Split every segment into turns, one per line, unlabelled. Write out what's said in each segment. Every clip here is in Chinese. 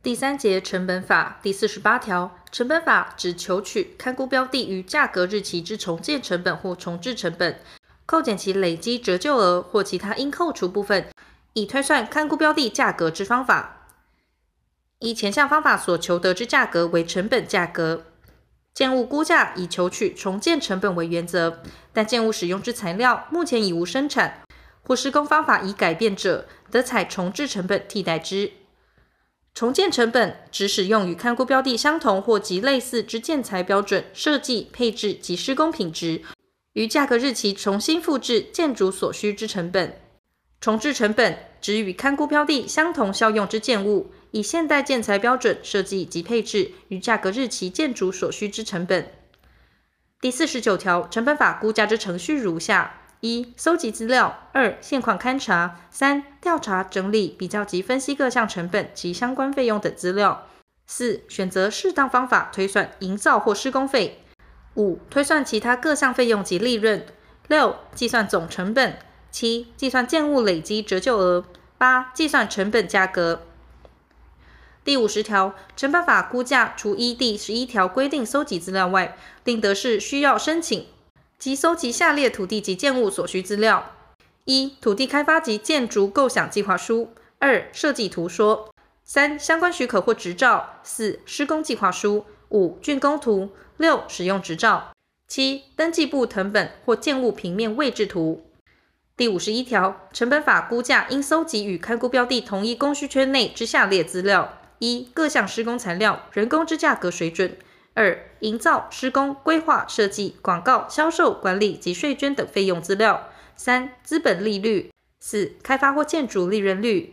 第三节成本法第四十八条，成本法指求取看估标的于价格日期之重建成本或重置成本，扣减其累积折旧额或其他应扣除部分，以推算看估标的价格之方法。依前项方法所求得之价格为成本价格。建物估价以求取重建成本为原则，但建物使用之材料目前已无生产，或施工方法已改变者，得采重置成本替代之。重建成本指使用与勘估标的相同或极类似之建材标准、设计、配置及施工品质，于价格日期重新复制建筑所需之成本。重置成本指与勘估标的相同效用之建物，以现代建材标准设计及配置于价格日期建筑所需之成本。第四十九条，成本法估价之程序如下。一、搜集资料；二、现况勘查；三、调查、整理、比较及分析各项成本及相关费用等资料；四、选择适当方法推算营造或施工费；五、推算其他各项费用及利润；六、计算总成本；七、计算建物累积折旧额；八、计算成本价格。第五十条，成本法估价除依第十一条规定搜集资料外，另得是需要申请。即搜集下列土地及建物所需资料：一、土地开发及建筑构想计划书；二、设计图说；三、相关许可或执照；四、施工计划书；五、竣工图；六、使用执照；七、登记簿藤本或建物平面位置图。第五十一条，成本法估价应搜集与勘估标的同一供需圈内之下列资料：一、各项施工材料、人工之价格水准。二、营造、施工、规划、设计、广告、销售、管理及税捐等费用资料。三、资本利率。四、开发或建筑利润率。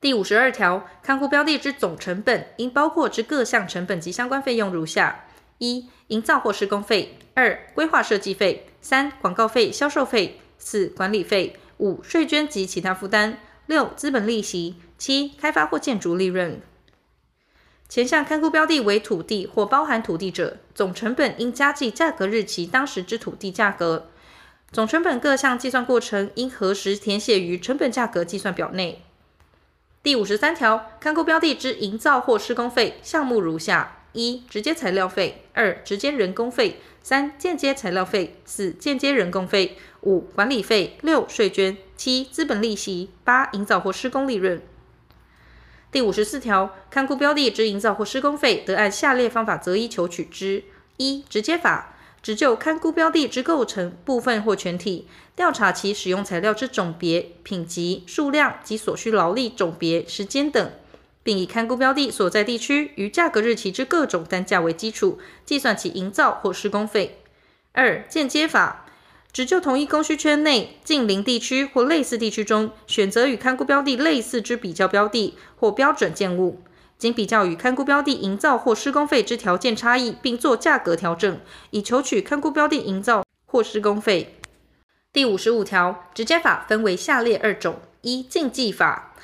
第五十二条，勘估标的之总成本应包括之各项成本及相关费用如下：一、营造或施工费；二、规划设计费；三、广告费、销售费；四、管理费；五、税捐及其他负担；六、资本利息；七、开发或建筑利润。前项勘估标的为土地或包含土地者，总成本应加计价格日期当时之土地价格。总成本各项计算过程应核实填写于成本价格计算表内。第五十三条，勘估标的之营造或施工费项目如下：一、直接材料费；二、直接人工费；三、间接材料费；四、间接人工费；五、管理费；六、税捐；七、资本利息；八、营造或施工利润。第五十四条，勘估标的之营造或施工费，得按下列方法择一求取之：一、直接法，只就勘估标的之构成部分或全体，调查其使用材料之种别、品级、数量及所需劳力种别、时间等，并以勘估标的所在地区与价格日期之各种单价为基础，计算其营造或施工费。二、间接法。只就同一供需圈内近邻地区或类似地区中，选择与看估标的类似之比较标的或标准建物，经比较与看估标的营造或施工费之条件差异，并做价格调整，以求取看估标的营造或施工费。第五十五条，直接法分为下列二种：一、竞计法，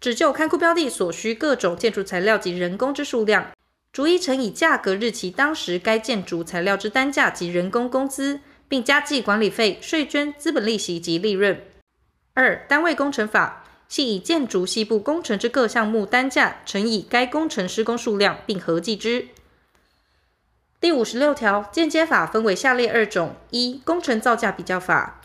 只就看估标的所需各种建筑材料及人工之数量，逐一乘以价格日期当时该建筑材料之单价及人工工资。并加计管理费、税捐、资本利息及利润。二、单位工程法，系以建筑系部工程之各项目单价乘以该工程施工数量，并合计之。第五十六条，间接法分为下列二种：一、工程造价比较法，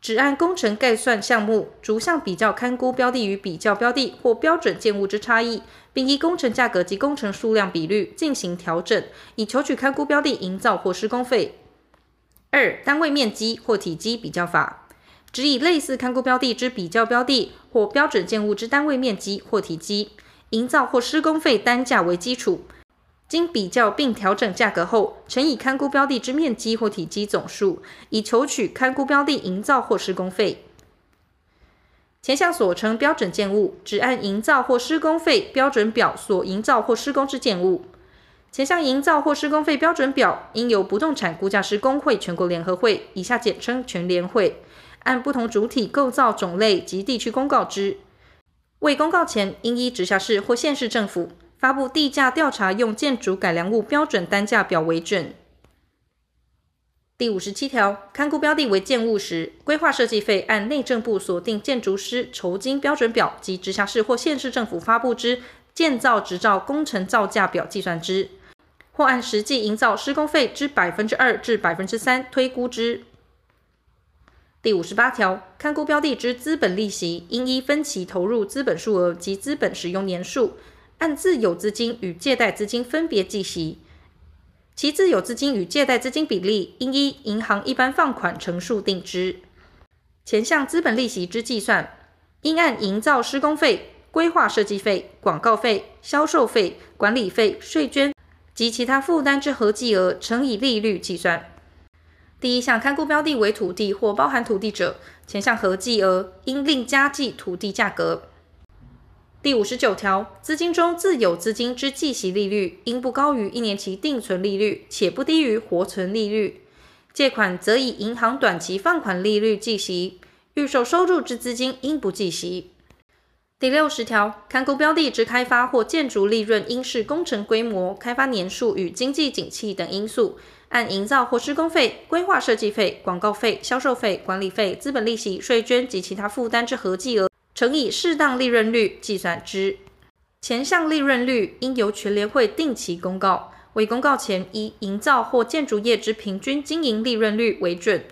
只按工程概算项目逐项比较勘估标的与比较标的或标准建物之差异，并依工程价格及工程数量比率进行调整，以求取勘估标的营造或施工费。二、单位面积或体积比较法，只以类似勘估标的之比较标的或标准建物之单位面积或体积，营造或施工费单价为基础，经比较并调整价格后，乘以勘估标的之面积或体积总数，以求取勘估标的营造或施工费。前项所称标准建物，只按营造或施工费标准表所营造或施工之建物。前项营造或施工费标准表，应由不动产估价师工会全国联合会（以下简称全联会）按不同主体构造种类及地区公告之。未公告前，应依直辖市或县市政府发布地价调查用建筑改良物标准单价表为准。第五十七条，勘估标的为建物时，规划设计费按内政部锁定建筑师酬金标准表及直辖市或县市政府发布之建造执照工程造价表计算之，或按实际营造施工费之百分之二至百分之三推估之。第五十八条，勘估标的之资本利息，应依分期投入资本数额及资本使用年数，按自有资金与借贷资金分别计息。其自有资金与借贷资金比例，应依银行一般放款成数定之。前项资本利息之计算，应按营造施工费、规划设计费、广告费、销售费、管理费、税捐及其他负担之合计额乘以利率计算。第一项看估标的为土地或包含土地者，前项合计额应另加计土地价格。第五十九条，资金中自有资金之计息利率，应不高于一年期定存利率，且不低于活存利率。借款则以银行短期放款利率计息，预售收入之资金应不计息。第六十条，看估标的之开发或建筑利润，应视工程规模、开发年数与经济景气等因素。按营造或施工费、规划设计费、广告费、销售费、管理费、资本利息、税捐及其他负担之合计额，乘以适当利润率计算之。前项利润率应由全联会定期公告，未公告前以营造或建筑业之平均经营利润率为准，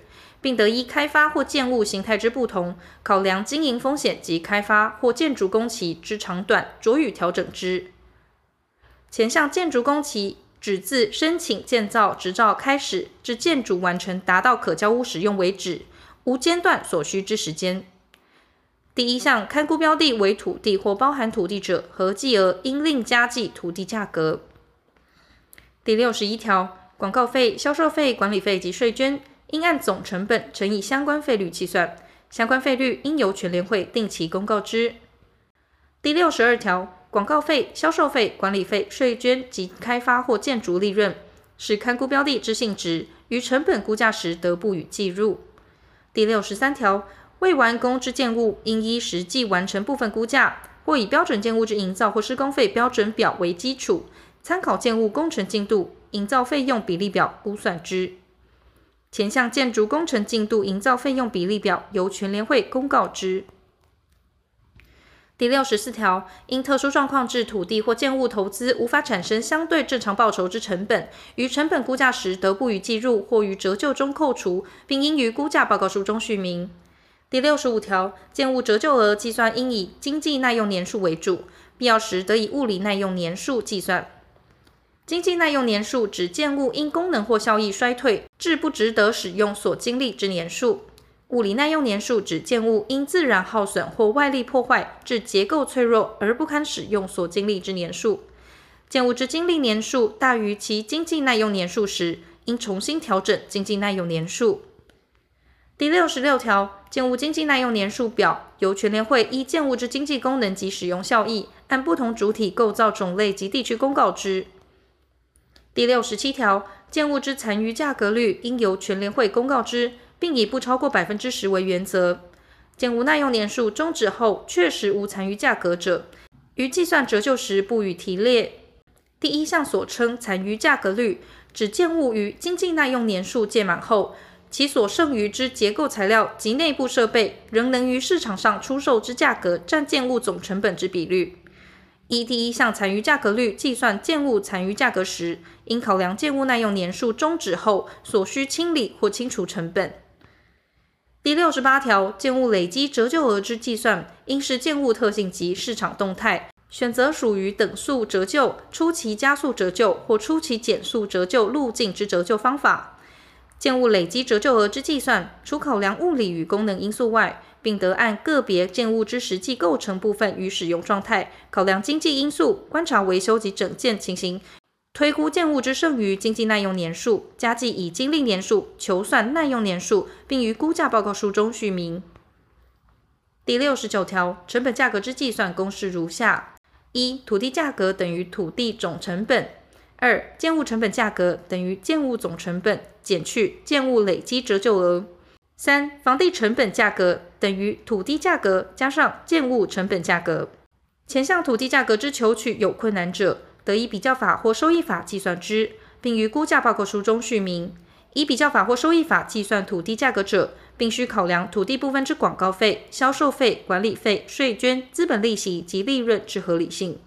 并得依开发或建物形态之不同，考量经营风险及开发或建筑工期之长短，酌予调整之。前项建筑工期，指自申请建造执照开始至建筑完成达到可交屋使用为止，无间断所需之时间。第一项勘估标的为土地或包含土地者，合计额应另加计土地价格。第六十一条，广告费、销售费、管理费及税捐，应按总成本乘以相关费率计算，相关费率应由全联会定期公告之。第六十二条。广告费、销售费、管理费、税捐及开发或建筑利润，是勘估标的之性质，于成本估价时得不予计入。第六十三条，未完工之建物，应依实际完成部分估价，或以标准建物之营造或施工费标准表为基础，参考建物工程进度、营造费用比例表估算之。前项建筑工程进度、营造费用比例表，由全联会公告之。第六十四条，因特殊状况致土地或建物投资无法产生相对正常报酬之成本，于成本估价时得不予计入或于折旧中扣除，并应于估价报告书中叙明。第六十五条，建物折旧额计算应以经济耐用年数为主，必要时得以物理耐用年数计算。经济耐用年数指建物因功能或效益衰退，致不值得使用所经历之年数。物理耐用年数指建物因自然耗损或外力破坏致结构脆弱而不堪使用所经历之年数。建物之经历年数大于其经济耐用年数时，应重新调整经济耐用年数。第六十六条，建物经济耐用年数表由全联会依建物之经济功能及使用效益，按不同主体构造种类及地区公告之。第六十七条，建物之残余价格率应由全联会公告之。并以不超过百分之十为原则。建物耐用年数终止后确实无残余价格者，于计算折旧时不予提列。第一项所称残余价格率，指建物于经济耐用年数届满后，其所剩余之结构材料及内部设备仍能于市场上出售之价格占建物总成本之比率。依第一项残余价格率计算建物残余价格时，应考量建物耐用年数终止后所需清理或清除成本。第六十八条，建物累积折旧额之计算，应视建物特性及市场动态，选择属于等速折旧、初期加速折旧或初期减速折旧路径之折旧方法。建物累积折旧额之计算，除考量物理与功能因素外，并得按个别建物之实际构成部分与使用状态，考量经济因素，观察维修及整建情形。推估建物之剩余经济耐用年数，加计已经历年数，求算耐用年数，并于估价报告书中叙明。第六十九条，成本价格之计算公式如下：一、土地价格等于土地总成本；二、建物成本价格等于建物总成本减去建物累积折旧额；三、房地成本价格等于土地价格加上建物成本价格。前项土地价格之求取有困难者，得以比较法或收益法计算之，并于估价报告书中叙明。以比较法或收益法计算土地价格者，并需考量土地部分之广告费、销售费、管理费、税捐、资本利息及利润之合理性。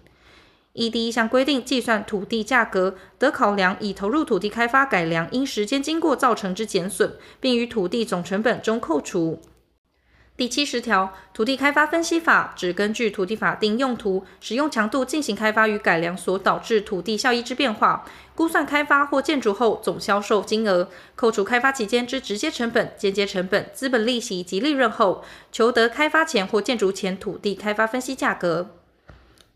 依第一项规定计算土地价格，得考量已投入土地开发改良因时间经过造成之减损，并于土地总成本中扣除。第七十条，土地开发分析法只根据土地法定用途、使用强度进行开发与改良所导致土地效益之变化，估算开发或建筑后总销售金额，扣除开发期间之直接成本、间接成本、资本利息及利润后，求得开发前或建筑前土地开发分析价格。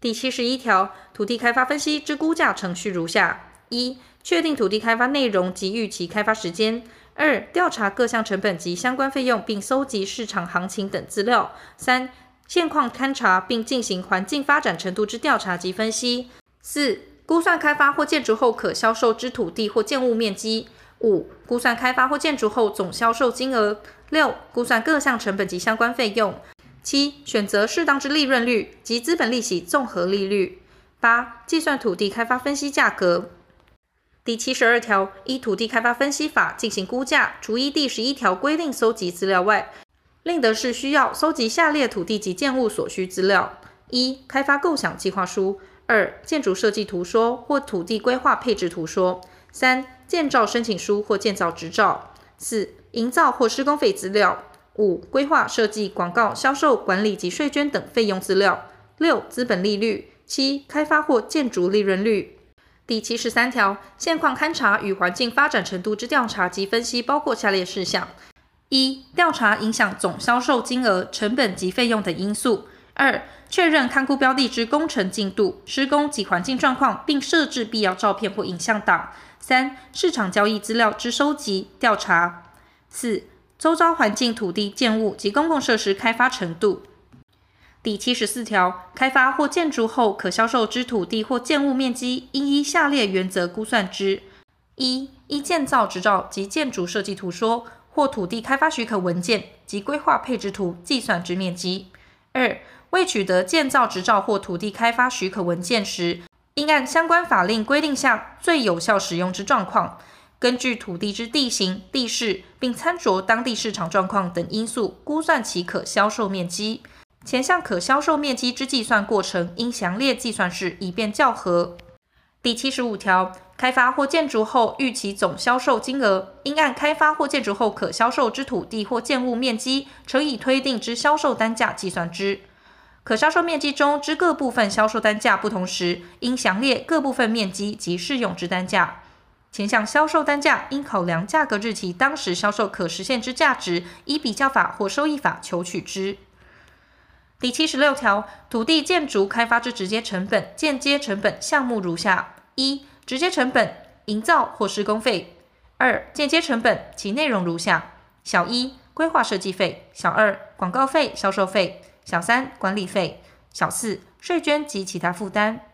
第七十一条，土地开发分析之估价程序如下：一、确定土地开发内容及预期开发时间；二、调查各项成本及相关费用，并搜集市场行情等资料；三、现况勘查并进行环境发展程度之调查及分析；四、估算开发或建筑后可销售之土地或建物面积；五、估算开发或建筑后总销售金额；六、估算各项成本及相关费用。七、选择适当之利润率及资本利息综合利率。八、计算土地开发分析价格。第七十二条，依土地开发分析法进行估价，除依第十一条规定搜集资料外，另得是需要搜集下列土地及建物所需资料：一、开发构想计划书；二、建筑设计图说或土地规划配置图说；三、建造申请书或建造执照；四、营造或施工费资料。五、规划设计、广告、销售、管理及税捐等费用资料。六、资本利率。七、开发或建筑利润率。第七十三条，现况勘查与环境发展程度之调查及分析，包括下列事项：一、调查影响总销售金额、成本及费用等因素；二、确认勘估标的之工程进度、施工及环境状况，并设置必要照片或影像档；三、市场交易资料之收集、调查；四、周遭环境、土地、建物及公共设施开发程度。第七十四条，开发或建筑后可销售之土地或建物面积，应依下列原则估算之：一、依建造执照及建筑设计图说或土地开发许可文件及规划配置图计算之面积；二、未取得建造执照或土地开发许可文件时，应按相关法令规定下最有效使用之状况。根据土地之地形、地势，并参酌当地市场状况等因素，估算其可销售面积。前项可销售面积之计算过程，应详列计算式，以便校核。第七十五条，开发或建筑后预期总销售金额，应按开发或建筑后可销售之土地或建物面积乘以推定之销售单价计算之。可销售面积中之各部分销售单价不同时，应详列各部分面积及适用之单价。前项销售单价应考量价格日期当时销售可实现之价值，依比较法或收益法求取之。第七十六条，土地建筑开发之直接成本、间接成本项目如下：一、直接成本，营造或施工费；二、间接成本，其内容如下：小一、规划设计费；小二、广告费、销售费；小三、管理费；小四、税捐及其他负担。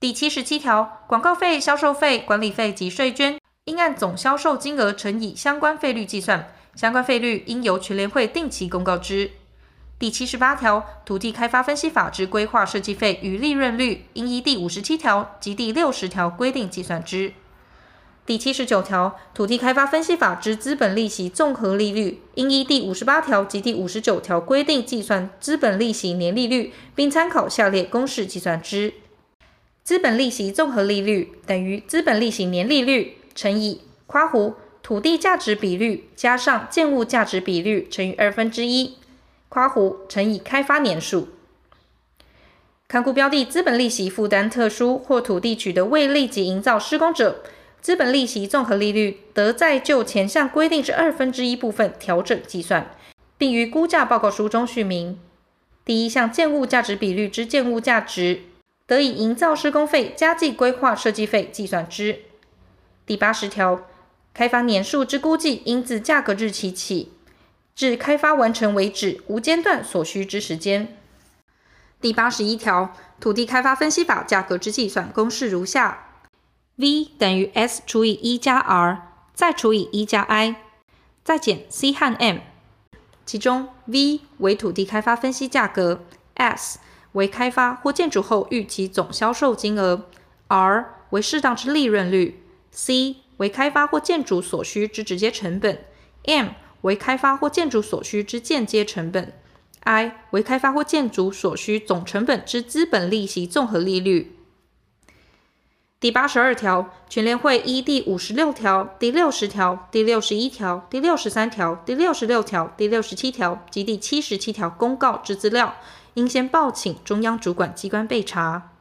第七十七条，广告费、销售费、管理费及税捐，应按总销售金额乘以相关费率计算，相关费率应由全联会定期公告之。第七十八条，土地开发分析法之规划设计费与利润率，应依第五十七条及第六十条规定计算之。第七十九条，土地开发分析法之资本利息综合利率，应依第五十八条及第五十九条规定计算资本利息年利率，并参考下列公式计算之。资本利息综合利率等于资本利息年利率乘以括弧土地价值比率加上建物价值比率乘以二分之一括弧乘以开发年数。勘估标的资本利息负担特殊或土地取得未立即营造施工者，资本利息综合利率得再就前项规定之二分之一部分调整计算，并于估价报告书中叙明。第一项建物价值比率之建物价值。得以营造施工费加计规划设计费计算之。第八十条，开发年数之估计应自价格日期起，至开发完成为止无间断所需之时间。第八十一条，土地开发分析法价格之计算公式如下：V 等于 S 除以一加 R，再除以一加 I，再减 C 和 M。其中 V 为土地开发分析价格，S。为开发或建筑后预期总销售金额，R 为适当之利润率，C 为开发或建筑所需之直接成本，M 为开发或建筑所需之间接成本 I 为开发或建筑所需总成本之资本利息综合利率。第八十二条，全联会依第五十六条、第六十条、第六十一条、第六十三条、第六十六条、第六十七条及第七十七条公告之资料，应先报请中央主管机关备查。